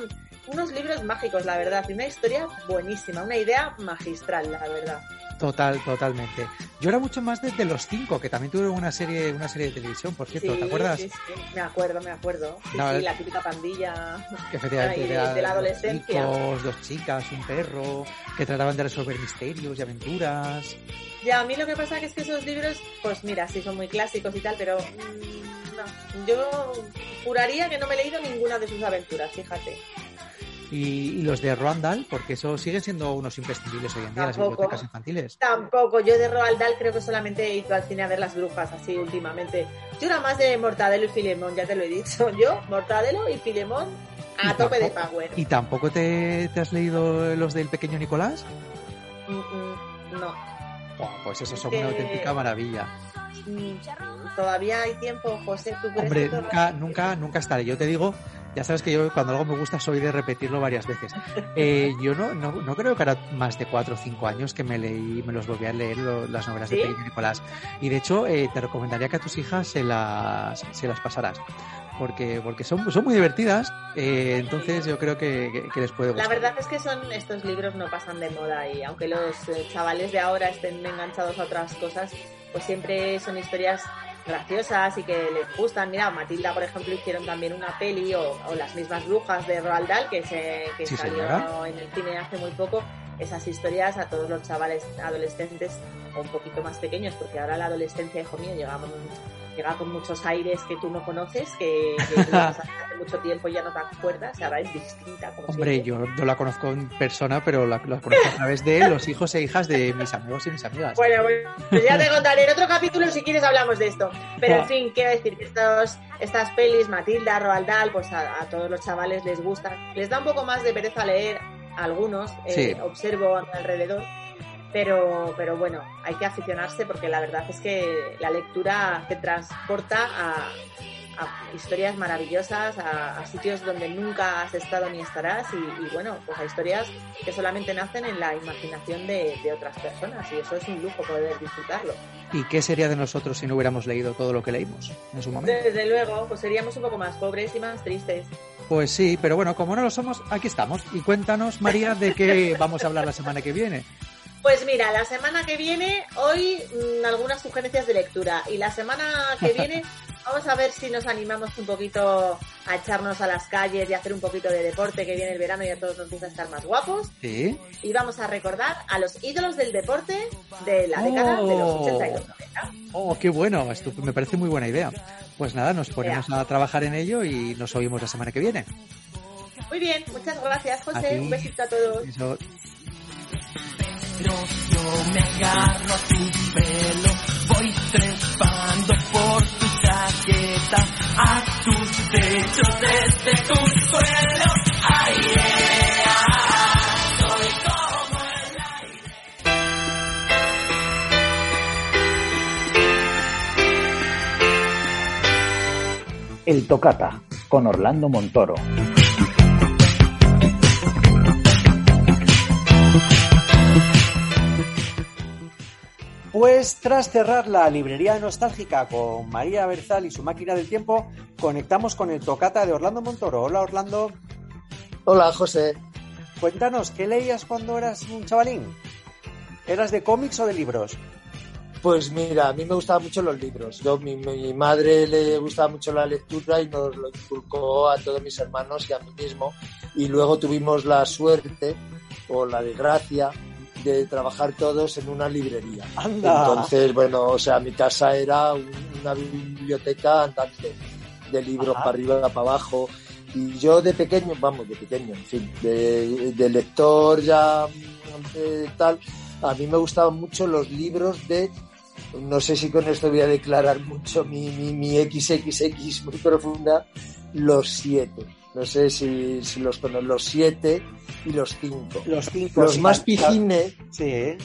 unos libros mágicos, la verdad, y una historia buenísima, una idea magistral, la verdad. Total, totalmente. Yo era mucho más desde los cinco, que también tuvieron una serie, una serie de televisión, por cierto, Sí, ¿te acuerdas? sí, sí, me acuerdo, me acuerdo. Sí, No, sí, la típica pandilla. Que efectivamente Ay, era de la adolescencia. dos chicas, un perro, que trataban de resolver misterios y aventuras. Ya, a mí lo que pasa es que esos libros, pues mira, sí son muy clásicos y tal, pero mm, no, yo juraría que no me he leído ninguna de sus aventuras, fíjate. Y, y los de Roald Dahl, porque eso siguen siendo unos imprescindibles hoy en día, las bibliotecas infantiles. Tampoco, yo de Roald Dahl creo que solamente he ido al cine a ver las brujas así últimamente. Yo era más de Mortadelo y Filemón, ya te lo he dicho. Yo, Mortadelo y Filemón a Y tope de power. ¿Y tampoco te, te has leído los del pequeño Nicolás? Mm, mm, no. Oh, pues eso son una auténtica maravilla. Mm, Todavía hay tiempo, José, ¿tú crees Hombre, nunca, nunca, nunca estaré. Yo te digo, ya sabes que yo cuando algo me gusta soy de repetirlo varias veces. Eh, yo no, no, no creo que era más de cuatro o cinco años que me leí, me los volví a leer lo- las novelas ¿Sí? de Pequeño Nicolás. Y de hecho, eh, te recomendaría que a tus hijas se las, se las pasaras. Porque, porque son, son muy divertidas, eh, entonces yo creo que, que- que les puede La gustar. verdad es que son estos libros no pasan de moda y aunque los eh, chavales de ahora estén enganchados a otras cosas, pues siempre son historias graciosas y que les gustan. Mira, Matilda, por ejemplo, hicieron también una peli o, o las mismas brujas de Roald Dahl que, se, que Sí, salió señora. en el cine hace muy poco. Esas historias a todos los chavales adolescentes o un poquito más pequeños, porque ahora la adolescencia, hijo mío, llega, llega con muchos aires que tú no conoces, que, que hace mucho tiempo y ya no te acuerdas, ahora es distinta. Como Hombre, siempre. yo no la conozco en persona, pero la, la conozco a través de los hijos e hijas de mis amigos y mis amigas. Bueno, bueno, pues ya te contaré en otro capítulo si quieres hablamos de esto. Pero en fin, quiero decir que estos, estas pelis, Matilda, Roald Dahl, pues a, a todos los chavales les gustan. Les da un poco más de pereza leer algunos, eh, Sí. observo a mi alrededor. Pero, pero bueno, hay que aficionarse porque la verdad es que la lectura te transporta a, a historias maravillosas, a, a sitios donde nunca has estado ni estarás y, y, bueno, pues a historias que solamente nacen en la imaginación de, de otras personas y eso es un lujo poder disfrutarlo. ¿Y qué sería de nosotros si no hubiéramos leído todo lo que leímos en su momento? Desde luego, pues seríamos un poco más pobres y más tristes. Pues sí, pero bueno, como no lo somos, aquí estamos. Y cuéntanos, María, de qué vamos a hablar la semana que viene. Pues mira, la semana que viene, hoy mmm, algunas sugerencias de lectura y la semana que viene vamos a ver si nos animamos un poquito a echarnos a las calles y hacer un poquito de deporte que viene el verano y a todos nos gusta estar más guapos. Sí. Y vamos a recordar a los ídolos del deporte de la década de los 80 y los 90. Oh, qué bueno, esto me parece muy buena idea. Pues nada, nos ponemos a trabajar en ello y nos oímos la semana que viene. Muy bien, muchas gracias, José. Un besito a todos. Eso. Yo me agarro a tu pelo, voy trepando por tu chaqueta, a tus techos desde tu suelo. Ay, yeah, soy como el aire. El Tocata, con Orlando Montoro. Pues tras cerrar la librería nostálgica con María Berzal y su máquina del tiempo, conectamos con el tocata de Orlando Montoro. Hola Orlando. Hola José. Cuéntanos, ¿qué leías cuando eras un chavalín? ¿Eras de cómics o de libros? Pues mira, a mí me gustaban mucho los libros. Yo, mi, mi madre le gustaba mucho la lectura y nos lo inculcó a todos mis hermanos y a mí mismo. Y luego tuvimos la suerte o la desgracia de trabajar todos en una librería. Anda. Entonces, bueno, o sea, mi casa era un- una biblioteca andante de libros Ajá. para arriba, para abajo. Y yo de pequeño, vamos, de pequeño, en fin, de, de lector ya eh, tal, a mí me gustaban mucho los libros de, no sé si con esto voy a declarar mucho mi, mi, mi XXX muy profunda, los siete. No sé si, si los conozco, los siete y los cinco. Los cinco. Los sí, más pijines, Sí, ¿eh?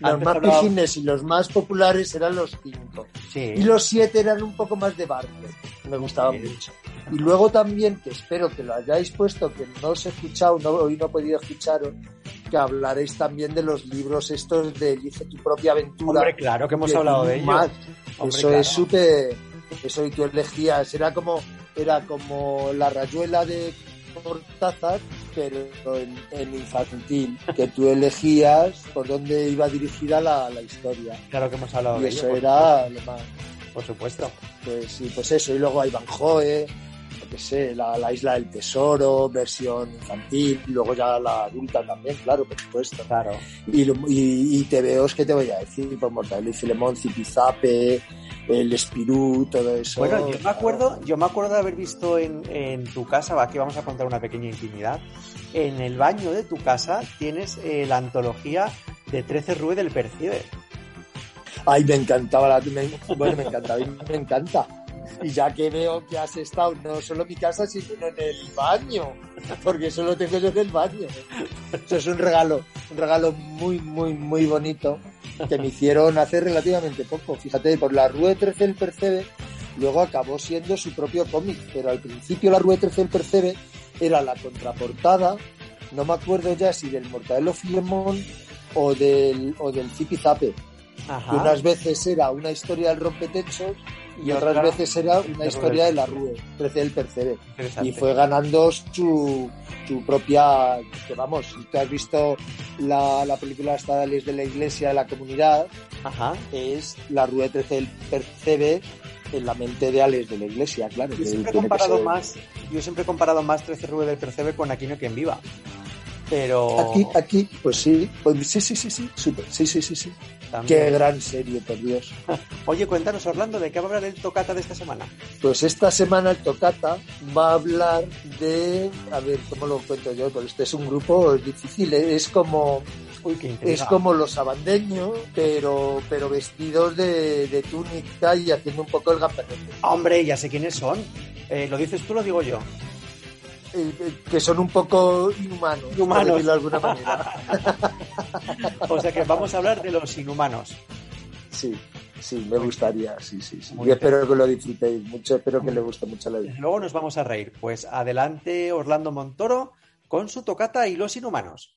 los Antes más hablaba- pijines y los más populares eran los cinco. Sí. Y los siete eran un poco más de barrio. Me gustaban Sí. mucho. Y luego también, que espero que lo hayáis puesto, que no os he escuchado, no, hoy no he podido escucharos, que hablaréis también de los libros estos de Elige tu propia aventura. Hombre, claro que hemos hablado de Tim ello. Mack. Hombre, Eso claro. es súper... Eso y tú elegías, era como, era como la rayuela de Cortázar, pero en, en infantil, que tú elegías por dónde iba dirigida la, la historia. Claro que hemos hablado Y de eso ello. por era lo más... Por supuesto. Pues sí, pues eso. Y luego hay Van Joe, yo qué sé, la, la Isla del Tesoro, versión infantil, y luego ya la adulta también, claro, por supuesto. Claro. Y, y, y TVOs, ¿qué te voy a decir? Pues Mortadelo y Filemón, Zipizape, el Espirú, todo eso. Bueno, yo me acuerdo, yo me acuerdo de haber visto en, en tu casa, aquí vamos a contar una pequeña intimidad. En el baño de tu casa tienes eh, la antología de 13 Rue del Percibe. Ay, me encantaba la... me- bueno, me encantaba y me encanta. Y ya que veo que has estado no solo en mi casa, sino en el baño, porque eso lo tengo yo en el baño. Eso es un regalo, un regalo muy, muy, muy bonito que me hicieron hace relativamente poco. Fíjate, por la Rue 13 del Percebe, luego acabó siendo su propio cómic, pero al principio la Rue 13 del Percebe era la contraportada, no me acuerdo ya si del Mortadelo Filemón o del, o del Zipizape. Ajá. Que unas veces era una historia del rompetechos y, Y otras otra veces era una historia de la Rue, 13 del Percebe. Y fue ganando su, su propia, que vamos, si tú has visto la, la película esta de de la Iglesia de la Comunidad, Ajá. es la Rue 13 del Percebe en la mente de Alex de la Iglesia, claro. Yo siempre he comparado más, yo siempre he comparado más 13 Rue del Percebe con Aquino quien viva. Pero Aquí, aquí, pues sí, pues sí, sí, sí, sí, súper, sí, sí, sí, sí. También. Qué gran serie, por Dios. Oye, cuéntanos, Orlando, ¿de qué va a hablar el tocata de esta semana? Pues esta semana el Tocata va a hablar de, a ver, ¿cómo lo cuento yo? Pues este es un grupo difícil, ¿eh? es como, Uy, qué intriga. es como los abandeños, pero, pero vestidos de, de túnica y haciendo un poco el gamberrete. Hombre, ya sé quiénes son. Eh, ¿Lo dices tú o lo digo yo? Eh, eh, que son un poco inhumanos, por Inhumanos. decirlo de alguna manera. O sea que vamos a hablar de los inhumanos. Sí. sí, me gustaría, sí, sí, sí. Muy Y espero que lo disfrutéis mucho, espero que le guste mucho la vida. Luego nos vamos a reír. Pues adelante Orlando Montoro con su tocata y los inhumanos.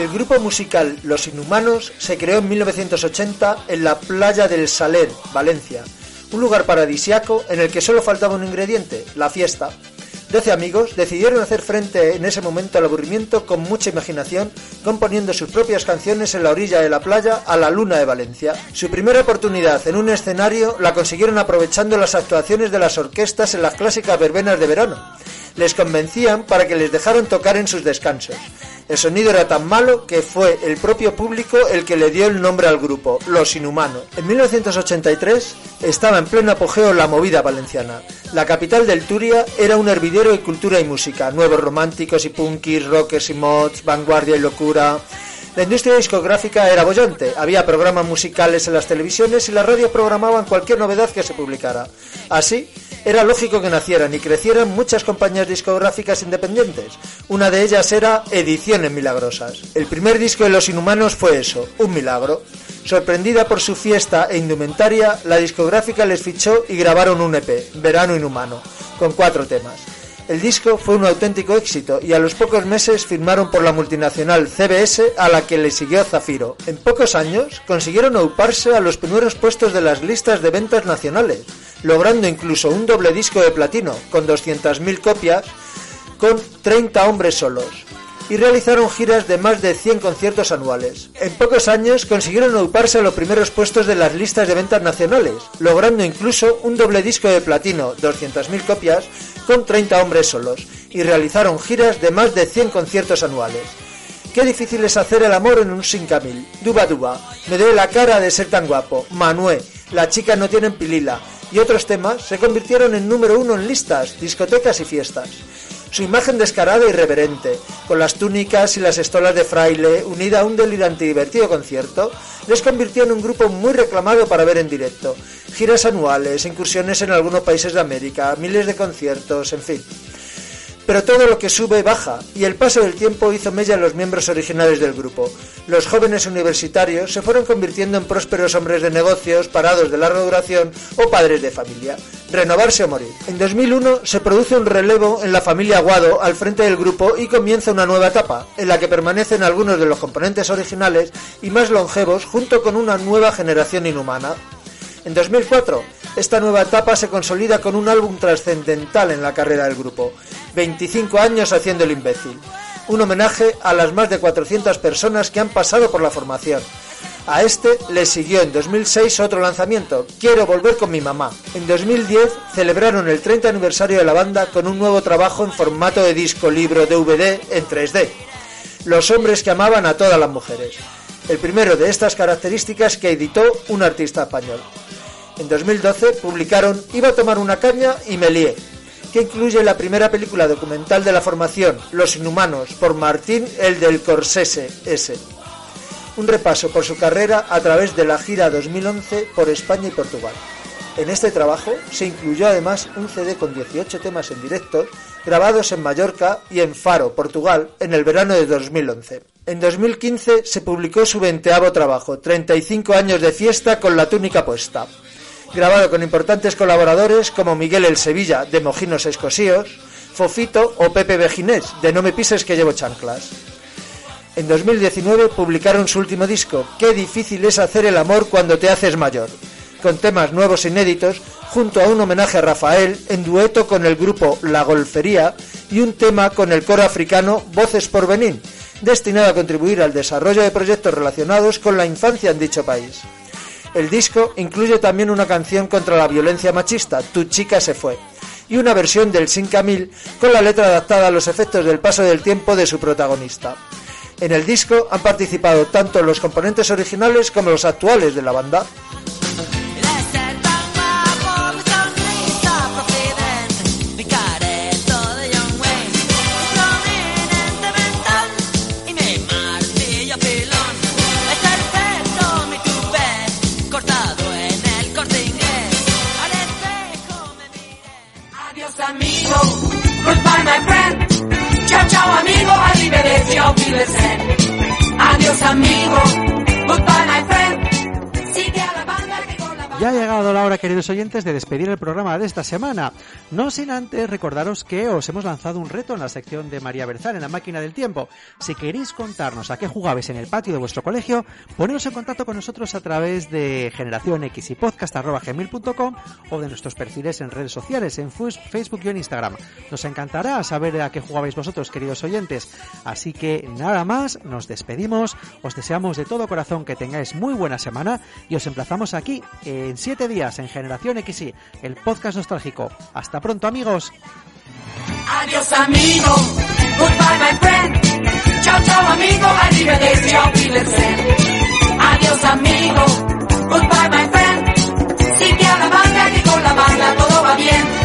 El grupo musical Los Inhumanos se creó en 1980 en la playa del Saler, Valencia, un lugar paradisiaco en el que solo faltaba un ingrediente, la fiesta. Doce amigos decidieron hacer frente en ese momento al aburrimiento con mucha imaginación, componiendo sus propias canciones en la orilla de la playa a la luna de Valencia. Su primera oportunidad en un escenario la consiguieron aprovechando las actuaciones de las orquestas en las clásicas verbenas de verano. Les convencían para que les dejaran tocar en sus descansos. El sonido era tan malo que fue el propio público el que le dio el nombre al grupo, Los Inhumanos. En 1983 estaba en pleno apogeo la movida valenciana. La capital del Turia era un hervidero de cultura y música, nuevos románticos y punkis, rockers y mods, vanguardia y locura. La industria discográfica era bollante, había programas musicales en las televisiones y las radios programaban cualquier novedad que se publicara. Así, era lógico que nacieran y crecieran muchas compañías discográficas independientes. Una de ellas era Ediciones Milagrosas. El primer disco de Los Inhumanos fue eso, un milagro. Sorprendida por su fiesta e indumentaria, la discográfica les fichó y grabaron un EP, Verano Inhumano, con cuatro temas. El disco fue un auténtico éxito y a los pocos meses firmaron por la multinacional CBS a la que le siguió Zafiro. En pocos años consiguieron auparse a los primeros puestos de las listas de ventas nacionales, logrando incluso un doble disco de platino con 200.000 copias con 30 hombres solos y realizaron giras de más de 100 conciertos anuales. En pocos años consiguieron auparse a los primeros puestos de las listas de ventas nacionales, logrando incluso un doble disco de platino, 200.000 copias, con 30 hombres solos, y realizaron giras de más de 100 conciertos anuales. Qué difícil es hacer el amor en un sincamil. Duba duba. Me duele la cara de ser tan guapo. Manué. La chica no tienen pilila. Y otros temas se convirtieron en número uno en listas, discotecas y fiestas. Su imagen descarada y reverente, con las túnicas y las estolas de fraile, unida a un delirante y divertido concierto, les convirtió en un grupo muy reclamado para ver en directo. Giras anuales, incursiones en algunos países de América, miles de conciertos, en fin. Pero todo lo que sube baja, y el paso del tiempo hizo mella en los miembros originales del grupo. Los jóvenes universitarios se fueron convirtiendo en prósperos hombres de negocios, parados de larga duración o padres de familia. Renovarse o morir. En 2001 se produce un relevo en la familia Aguado al frente del grupo y comienza una nueva etapa, en la que permanecen algunos de los componentes originales y más longevos junto con una nueva generación inhumana. En 2004, esta nueva etapa se consolida con un álbum trascendental en la carrera del grupo, 25 años haciendo el imbécil, un homenaje a las más de 400 personas que han pasado por la formación. A este le siguió en 2006 otro lanzamiento, Quiero volver con mi mamá. En 2010 celebraron el 30 aniversario de la banda con un nuevo trabajo en formato de disco, libro, DVD en 3D. Los hombres que amaban a todas las mujeres. El primero de estas características que editó un artista español. En 2012 publicaron Iba a tomar una caña y me lié, que incluye la primera película documental de la formación, Los Inhumanos, por Martín el del Corsese S. Un repaso por su carrera a través de la gira 2011 por España y Portugal. En este trabajo se incluyó además un CD con 18 temas en directo grabados en Mallorca y en Faro, Portugal, en el verano de 2011. En 2015 se publicó su veinteavo trabajo, 35 años de fiesta con la túnica puesta grabado con importantes colaboradores como Miguel El Sevilla, de Mojinos Escosíos, Fofito o Pepe Beginés, de No me pises que llevo chanclas. En 2019 publicaron su último disco, Qué difícil es hacer el amor cuando te haces mayor, con temas nuevos e inéditos, junto a un homenaje a Rafael en dueto con el grupo La Golfería y un tema con el coro africano Voces por Benín, destinado a contribuir al desarrollo de proyectos relacionados con la infancia en dicho país. El disco incluye también una canción contra la violencia machista, Tu chica se fue, y una versión del Sin Camil con la letra adaptada a los efectos del paso del tiempo de su protagonista. En el disco han participado tanto los componentes originales como los actuales de la banda. Llegado la hora, queridos oyentes, de despedir el programa de esta semana. No sin antes recordaros que os hemos lanzado un reto en la sección de María Berzán, en la máquina del tiempo. Si queréis contarnos a qué jugabais en el patio de vuestro colegio, poneros en contacto con nosotros a través de generación x y podcast.gmail.com o de nuestros perfiles en redes sociales, en Facebook y en Instagram. Nos encantará saber a qué jugabais vosotros, queridos oyentes. Así que nada más, nos despedimos, os deseamos de todo corazón que tengáis muy buena semana y os emplazamos aquí en siete días en Generación XY, el podcast nostálgico. Hasta pronto, amigos. Adiós, amigo. Goodbye, my friend. Chao, chao, amigo. Arrivederci, auf Adiós, amigo. Goodbye, my friend. Si te a la banda, que con la banda todo va bien.